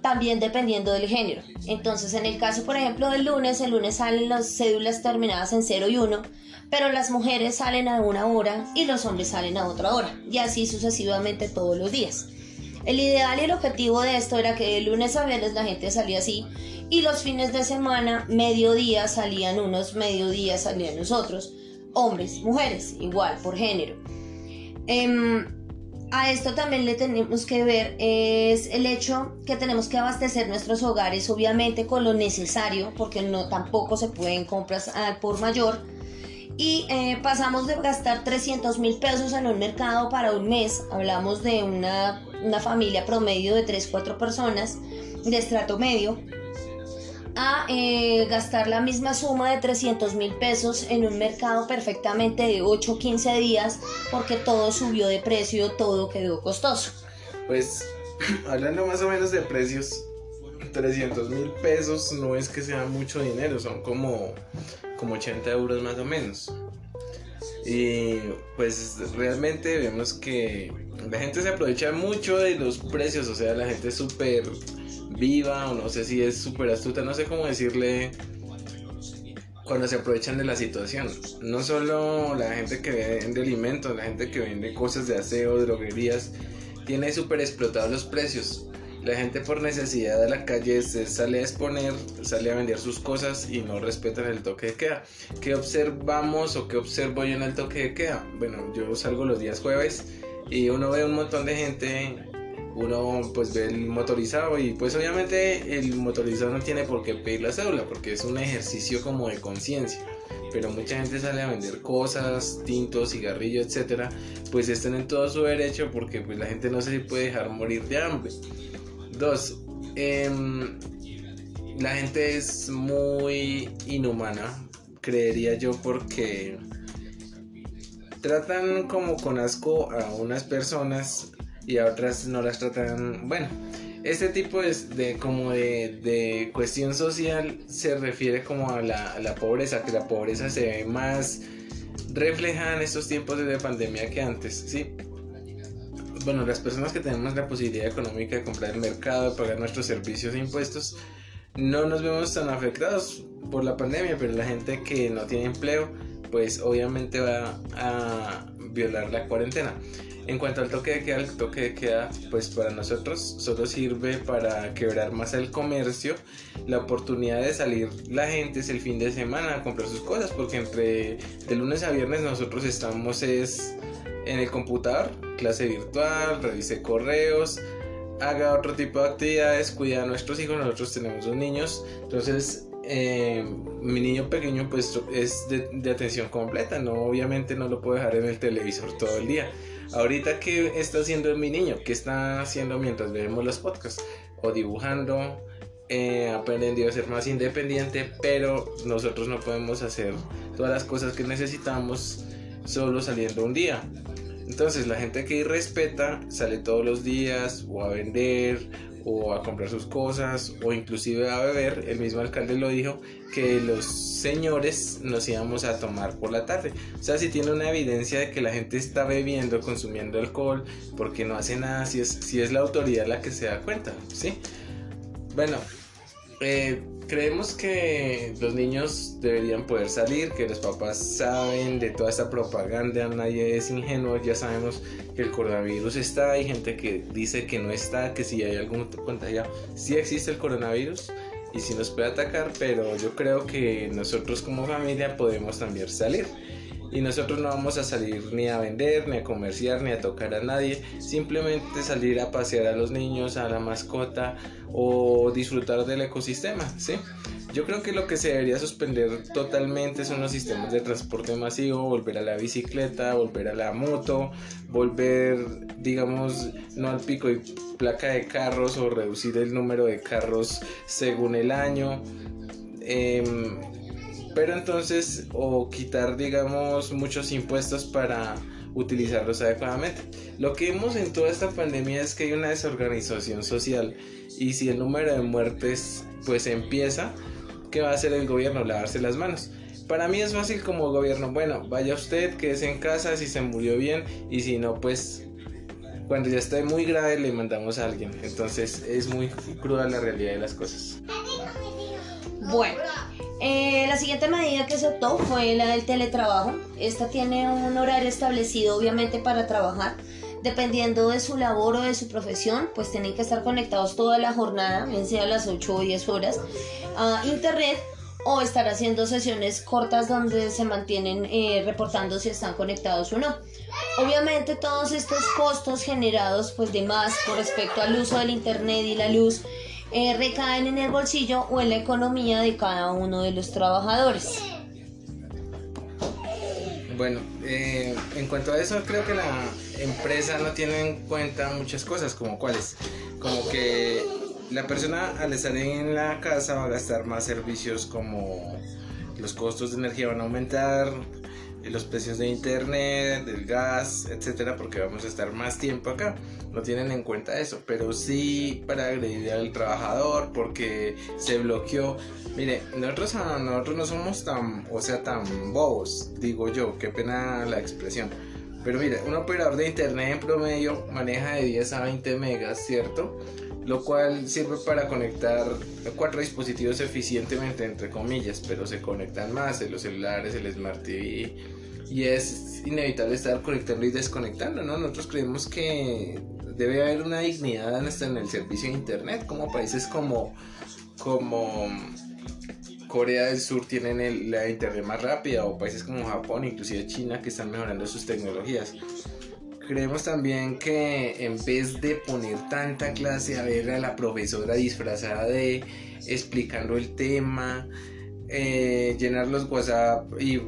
también dependiendo del género. Entonces, en el caso, por ejemplo, del lunes, el lunes salen las cédulas terminadas en 0 y 1, pero las mujeres salen a una hora y los hombres salen a otra hora, y así sucesivamente todos los días. El ideal y el objetivo de esto era que de lunes a viernes la gente salía así y los fines de semana, mediodía salían unos, mediodía salían los otros, hombres, mujeres, igual por género. Em, a esto también le tenemos que ver es el hecho que tenemos que abastecer nuestros hogares obviamente con lo necesario porque no tampoco se pueden compras por mayor. Y eh, pasamos de gastar 300 mil pesos en un mercado para un mes, hablamos de una, familia promedio de 3-4 personas de estrato medio, a eh, gastar la misma suma de 300 mil pesos en un mercado perfectamente de 8 15 días porque todo subió de precio, todo quedó costoso. Pues hablando más o menos de precios, 300 mil pesos no es que sea mucho dinero, son como como 80 euros más o menos. Y pues realmente vemos que la gente se aprovecha mucho de los precios, o sea, la gente es súper viva, o no sé si es súper astuta, no sé cómo decirle cuando se aprovechan de la situación. No solo la gente que vende alimentos, la gente que vende cosas de aseo, droguerías, tiene súper explotados los precios la gente por necesidad de la calle se sale a exponer, sale a vender sus cosas y no respetan el toque de queda. ¿Qué observamos o qué observo yo en el toque de queda? Bueno, yo salgo los días jueves y uno ve un montón de gente, uno pues ve el motorizado y pues obviamente el motorizado no tiene por qué pedir la cédula porque es un ejercicio como de conciencia pero mucha gente sale a vender cosas, tintos, cigarrillos, etcétera, pues están en todo su derecho porque pues la gente no se puede dejar morir de hambre. Dos, em, la gente es muy inhumana, creería yo, porque tratan como con asco a unas personas y a otras no las tratan, bueno, este tipo de, como de, cuestión social se refiere como a la, a la, pobreza, que la pobreza se ve más reflejada en estos tiempos de pandemia que antes, ¿sí? bueno, las personas que tenemos la posibilidad económica de comprar el mercado, de pagar nuestros servicios e impuestos, no nos vemos tan afectados por la pandemia, pero la gente que no tiene empleo, pues obviamente va a violar la cuarentena. En cuanto al toque de queda, el toque de queda, pues para nosotros solo sirve para quebrar más el comercio. La oportunidad de salir la gente es el fin de semana a comprar sus cosas, porque entre de lunes a viernes nosotros estamos es en el computador, clase virtual, revisé correos, haga otro tipo de actividades, cuida a nuestros hijos, nosotros tenemos dos niños, entonces eh, mi niño pequeño pues es de, atención completa, no obviamente no lo puedo dejar en el televisor todo el día. Ahorita qué está haciendo mi niño, qué está haciendo mientras vemos los podcasts o dibujando, eh, aprendido a ser más independiente, pero nosotros no podemos hacer todas las cosas que necesitamos solo saliendo un día. Entonces la gente que respeta sale todos los días o a vender o a comprar sus cosas o inclusive a beber. El mismo alcalde lo dijo que los señores nos íbamos a tomar por la tarde. O sea, si tiene una evidencia de que la gente está bebiendo, consumiendo alcohol, porque no hace nada, si es, si es la autoridad la que se da cuenta, ¿sí? Bueno, eh, creemos que los niños deberían poder salir, que los papás saben de toda esta propaganda, nadie es ingenuo, ya sabemos que el coronavirus está, hay gente que dice que no está, que si hay algún contagiado, sí existe el coronavirus y si nos puede atacar, pero yo creo que nosotros como familia podemos también salir. Y nosotros no vamos a salir ni a vender, ni a comerciar, ni a tocar a nadie. Simplemente salir a pasear a los niños, a la mascota o disfrutar del ecosistema, ¿sí? Yo creo que lo que se debería suspender totalmente son los sistemas de transporte masivo, volver a la bicicleta, volver a la moto, volver, digamos, no al pico y placa de carros o reducir el número de carros según el año. Eh, pero entonces, o quitar, digamos, muchos impuestos para utilizarlos adecuadamente. Lo que vemos en toda esta pandemia es que hay una desorganización social y si el número de muertes pues empieza, ¿qué va a hacer el gobierno? Lavarse las manos. Para mí es fácil como gobierno, bueno, vaya usted, quédese en casa si se murió bien y si no, pues cuando ya esté muy grave le mandamos a alguien. Entonces es muy cruda la realidad de las cosas. Bueno, eh, la siguiente medida que se optó fue la del teletrabajo. Esta tiene un horario establecido obviamente para trabajar. Dependiendo de su labor o de su profesión, pues tienen que estar conectados toda la jornada, bien sea las 8 o 10 horas, a internet o estar haciendo sesiones cortas donde se mantienen eh, reportando si están conectados o no. Obviamente todos estos costos generados pues de más con respecto al uso del internet y la luz eh, recaen en el bolsillo o en la economía de cada uno de los trabajadores. Bueno, eh, en cuanto a eso, creo que la empresa no tiene en cuenta muchas cosas, como cuáles, como que la persona al estar en la casa va a gastar más servicios como los costos de energía van a aumentar, los precios de internet, del gas, etcétera, porque vamos a estar más tiempo acá. No tienen en cuenta eso, pero sí para agredir al trabajador porque se bloqueó. Mire, nosotros, nosotros no somos tan, o sea, tan bobos, digo yo, qué pena la expresión. Pero mire, un operador de internet en promedio maneja de 10 a 20 megas, ¿cierto? Lo cual sirve para conectar cuatro dispositivos eficientemente, entre comillas, pero se conectan más los celulares, el Smart TV, y es inevitable estar conectando y desconectando, ¿no? Nosotros creemos que debe haber una dignidad en el servicio de Internet, como países como, como Corea del Sur tienen la Internet más rápida, o países como Japón, inclusive China, que están mejorando sus tecnologías. Creemos también que en vez de poner tanta clase a ver a la profesora disfrazada de explicando el tema, eh, llenar los WhatsApp y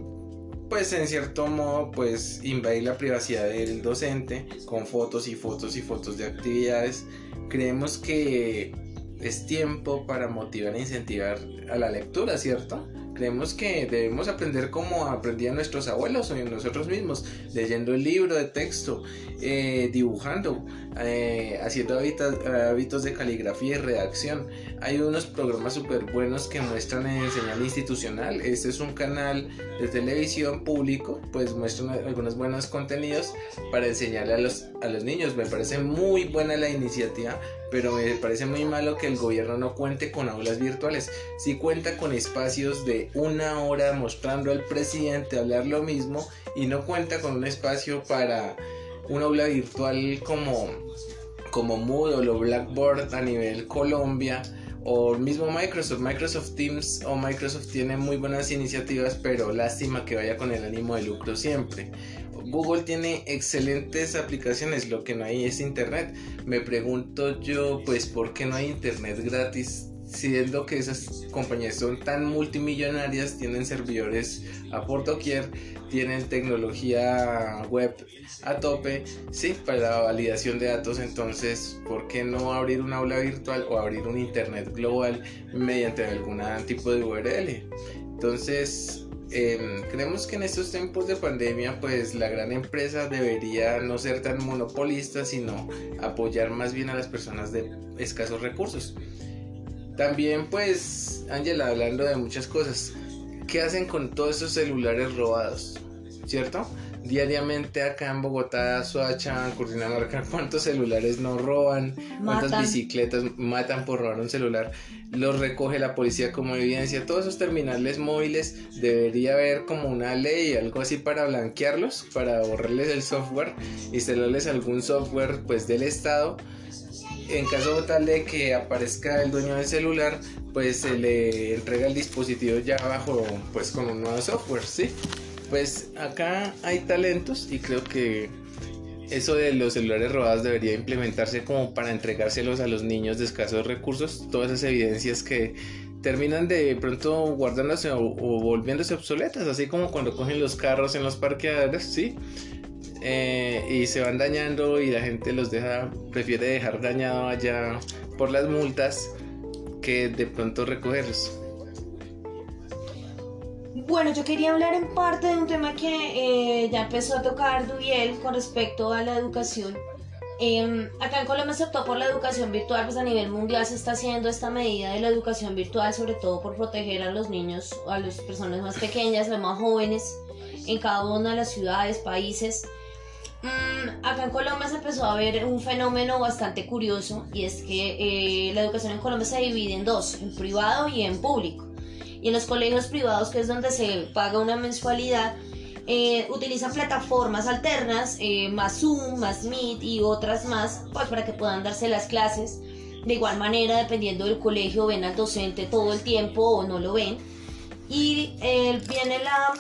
pues en cierto modo pues invadir la privacidad del docente con fotos y fotos y fotos de actividades, creemos que es tiempo para motivar e incentivar a la lectura, ¿cierto? Creemos que debemos aprender como aprendían nuestros abuelos o nosotros mismos, leyendo el libro de texto, eh, dibujando, eh, haciendo hábitos, de caligrafía y redacción. Hay unos programas súper buenos que muestran en señal institucional. Este es un canal de televisión público, pues muestran algunos buenos contenidos para enseñarle a los, a los niños. Me parece muy buena la iniciativa pero me parece muy malo que el gobierno no cuente con aulas virtuales. Si cuenta con espacios de una hora mostrando al presidente hablar lo mismo y no cuenta con un espacio para un aula virtual como, como Moodle o Blackboard a nivel Colombia o mismo Microsoft. Microsoft Teams o Microsoft tiene muy buenas iniciativas, pero lástima que vaya con el ánimo de lucro siempre. Google tiene excelentes aplicaciones, lo que no hay es internet. Me pregunto yo, pues, ¿por qué no hay internet gratis? Siendo que esas compañías son tan multimillonarias, tienen servidores a por doquier, tienen tecnología web a tope, sí, para la validación de datos, entonces, ¿por qué no abrir un aula virtual o abrir un internet global mediante algún tipo de URL? Entonces, em, creemos que en estos tiempos de pandemia, pues la gran empresa debería no ser tan monopolista, sino apoyar más bien a las personas de escasos recursos. También, pues, Ángela, hablando de muchas cosas, ¿qué hacen con todos esos celulares robados? ¿Cierto? Diariamente acá en Bogotá, Soacha, Cundinamarca, ¿cuántos celulares no roban? ¿Cuántas bicicletas matan por robar un celular? Los recoge la policía como evidencia. Todos esos terminales móviles debería haber como una ley, algo así para blanquearlos, para borrarles el software, instalarles algún software pues del Estado en caso tal de que aparezca el dueño del celular, pues se le entrega el dispositivo ya bajo, pues con un nuevo software, ¿sí? Pues acá hay talentos y creo que eso de los celulares robados debería implementarse como para entregárselos a los niños de escasos recursos, todas esas evidencias que terminan de pronto guardándose o, o volviéndose obsoletas, así como cuando cogen los carros en los parqueadores, ¿sí? Eh, y se van dañando y la gente los deja, prefiere dejar dañado allá por las multas que de pronto recogerlos. Bueno, yo quería hablar en parte de un tema que eh, ya empezó a tocar Dubiel con respecto a la educación. Em, acá en Colombia se optó por la educación virtual, pues a nivel mundial se está haciendo esta medida de la educación virtual, sobre todo por proteger a los niños, a las personas más pequeñas, a los más jóvenes, en cada una de las ciudades, países. Mm, acá en Colombia se empezó a ver un fenómeno bastante curioso y es que eh, la educación en Colombia se divide en dos, en privado y en público. Y en los colegios privados, que es donde se paga una mensualidad, eh, utilizan plataformas alternas, eh, más Zoom, más Meet y otras más, pues para que puedan darse las clases. De igual manera, dependiendo del colegio, ven al docente todo el tiempo o no lo ven. Y viene la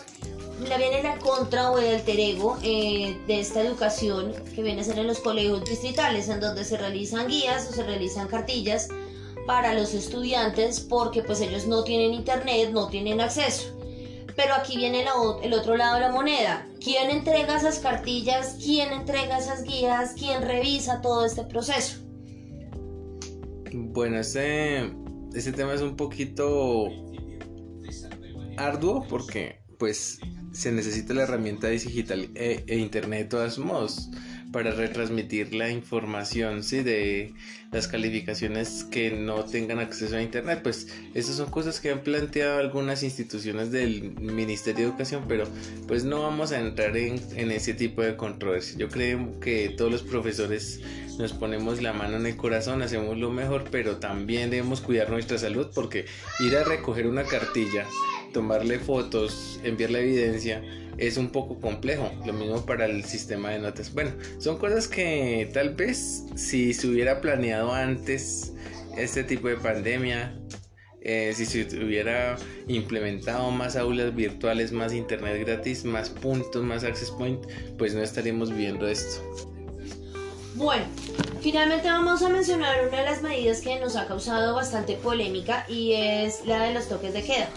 la viene la contra o el alter ego eh, de esta educación que viene a ser en los colegios distritales, en donde se realizan guías o se realizan cartillas para los estudiantes porque pues ellos no tienen internet, no tienen acceso. Pero aquí viene el otro lado de la moneda. ¿Quién entrega esas cartillas? ¿Quién entrega esas guías? ¿Quién revisa todo este proceso? Bueno, este, este tema es un poquito arduo porque pues se necesita la herramienta digital e, e, internet de todos modos para retransmitir la información ¿sí? de las calificaciones que no tengan acceso a internet pues esas son cosas que han planteado algunas instituciones del Ministerio de Educación pero pues no vamos a entrar en, en ese tipo de controversia yo creo que todos los profesores nos ponemos la mano en el corazón hacemos lo mejor pero también debemos cuidar nuestra salud porque ir a recoger una cartilla tomarle fotos, enviar la evidencia, es un poco complejo. Lo mismo para el sistema de notas. Bueno, son cosas que tal vez si se hubiera planeado antes este tipo de pandemia, eh, si se hubiera implementado más aulas virtuales, más internet gratis, más puntos, más access point, pues no estaríamos viendo esto. Bueno, finalmente vamos a mencionar una de las medidas que nos ha causado bastante polémica y es la de los toques de queda.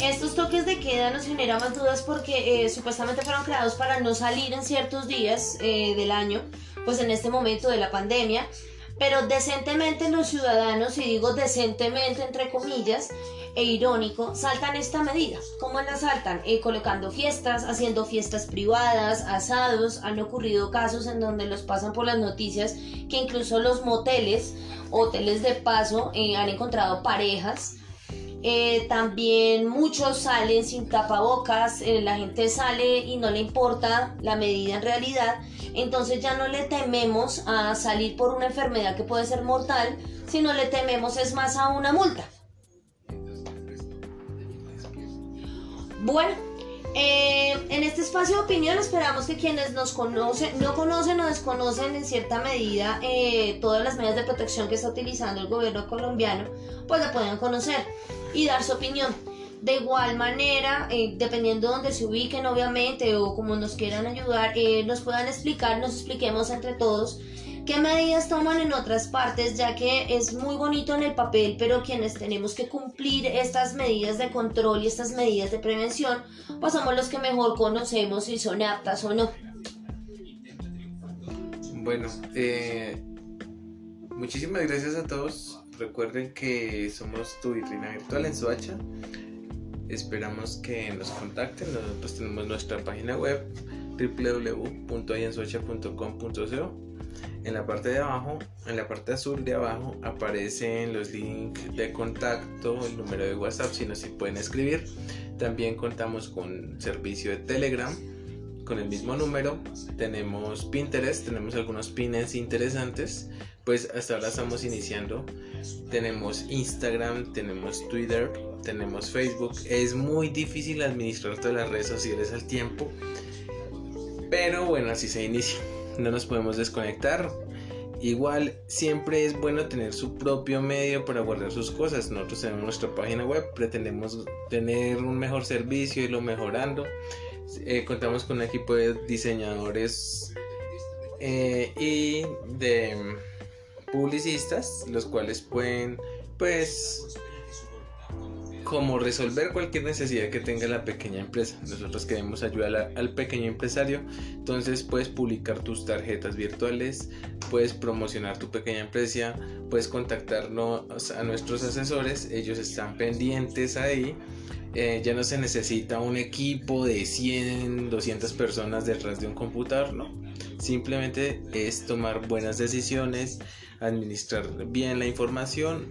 Estos toques de queda nos generan más dudas porque eh, supuestamente fueron creados para no salir en ciertos días eh, del año, pues en este momento de la pandemia, pero decentemente los ciudadanos, y digo decentemente entre comillas, e irónico, saltan esta medida. ¿Cómo la saltan? Eh, colocando fiestas, haciendo fiestas privadas, asados. Han ocurrido casos en donde los pasan por las noticias que incluso los moteles, hoteles de paso, han encontrado parejas eh, también muchos salen sin tapabocas, eh, la gente sale y no le importa la medida en realidad, entonces ya no le tememos a salir por una enfermedad que puede ser mortal, sino le tememos es más a una multa. Bueno, Eh, en este espacio de opinión esperamos que quienes nos conocen, no conocen o desconocen en cierta medida eh, todas las medidas de protección que está utilizando el gobierno colombiano, pues la puedan conocer y dar su opinión. De igual manera, eh, dependiendo de donde se ubiquen, obviamente, o como nos quieran ayudar, nos puedan explicar, nos expliquemos entre todos ¿Qué medidas toman en otras partes? Ya que es muy bonito en el papel, pero quienes tenemos que cumplir estas medidas de control y estas medidas de prevención, pues somos los que mejor conocemos si son aptas o no. Bueno, eh, muchísimas gracias a todos. Recuerden que somos tu vitrina virtual en Soacha. Esperamos que nos contacten. Nosotros tenemos nuestra página web www.ayensoacha.com.co en la parte de abajo, en la parte azul de abajo, aparecen los links de contacto, el número de WhatsApp, si no se pueden escribir. También contamos con servicio de Telegram con el mismo número. Tenemos Pinterest, tenemos algunos pines interesantes. Pues hasta ahora estamos iniciando. Tenemos Instagram, tenemos Twitter, tenemos Facebook. Es muy difícil administrar todas las redes sociales al tiempo. Pero bueno, así se inicia no nos podemos desconectar. Igual siempre es bueno tener su propio medio para guardar sus cosas. Nosotros tenemos nuestra página web, pretendemos tener un mejor servicio y lo mejorando. Eh, contamos con un equipo de diseñadores eh, y de publicistas, los cuales pueden pues como resolver cualquier necesidad que tenga la pequeña empresa. Nosotros queremos ayudar al pequeño empresario, entonces puedes publicar tus tarjetas virtuales, puedes promocionar tu pequeña empresa, puedes contactarnos a nuestros asesores, ellos están pendientes ahí. Eh, ya no se necesita un equipo de 100, 200 personas detrás de un computador, no. Simplemente es tomar buenas decisiones, administrar bien la información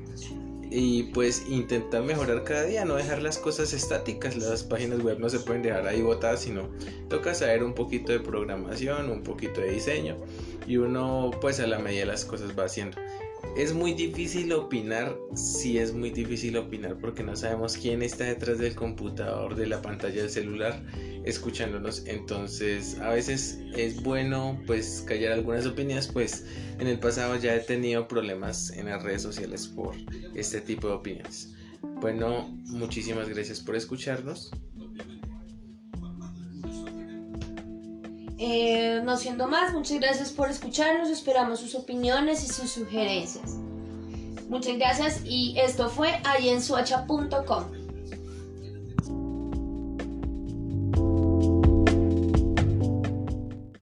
y pues intentar mejorar cada día, no dejar las cosas estáticas, las páginas web no se pueden dejar ahí botadas, sino toca saber un poquito de programación, un poquito de diseño y uno pues a la medida las cosas va haciendo. Es muy difícil opinar, sí es muy difícil opinar porque no sabemos quién está detrás del computador, de la pantalla del celular, escuchándonos. Entonces a veces es bueno pues callar algunas opiniones, pues en el pasado ya he tenido problemas en las redes sociales por este tipo de opiniones. Bueno, muchísimas gracias por escucharnos. Eh, no siendo más, muchas gracias por escucharnos, esperamos sus opiniones y sus sugerencias. Muchas gracias y esto fue ayensuacha.com.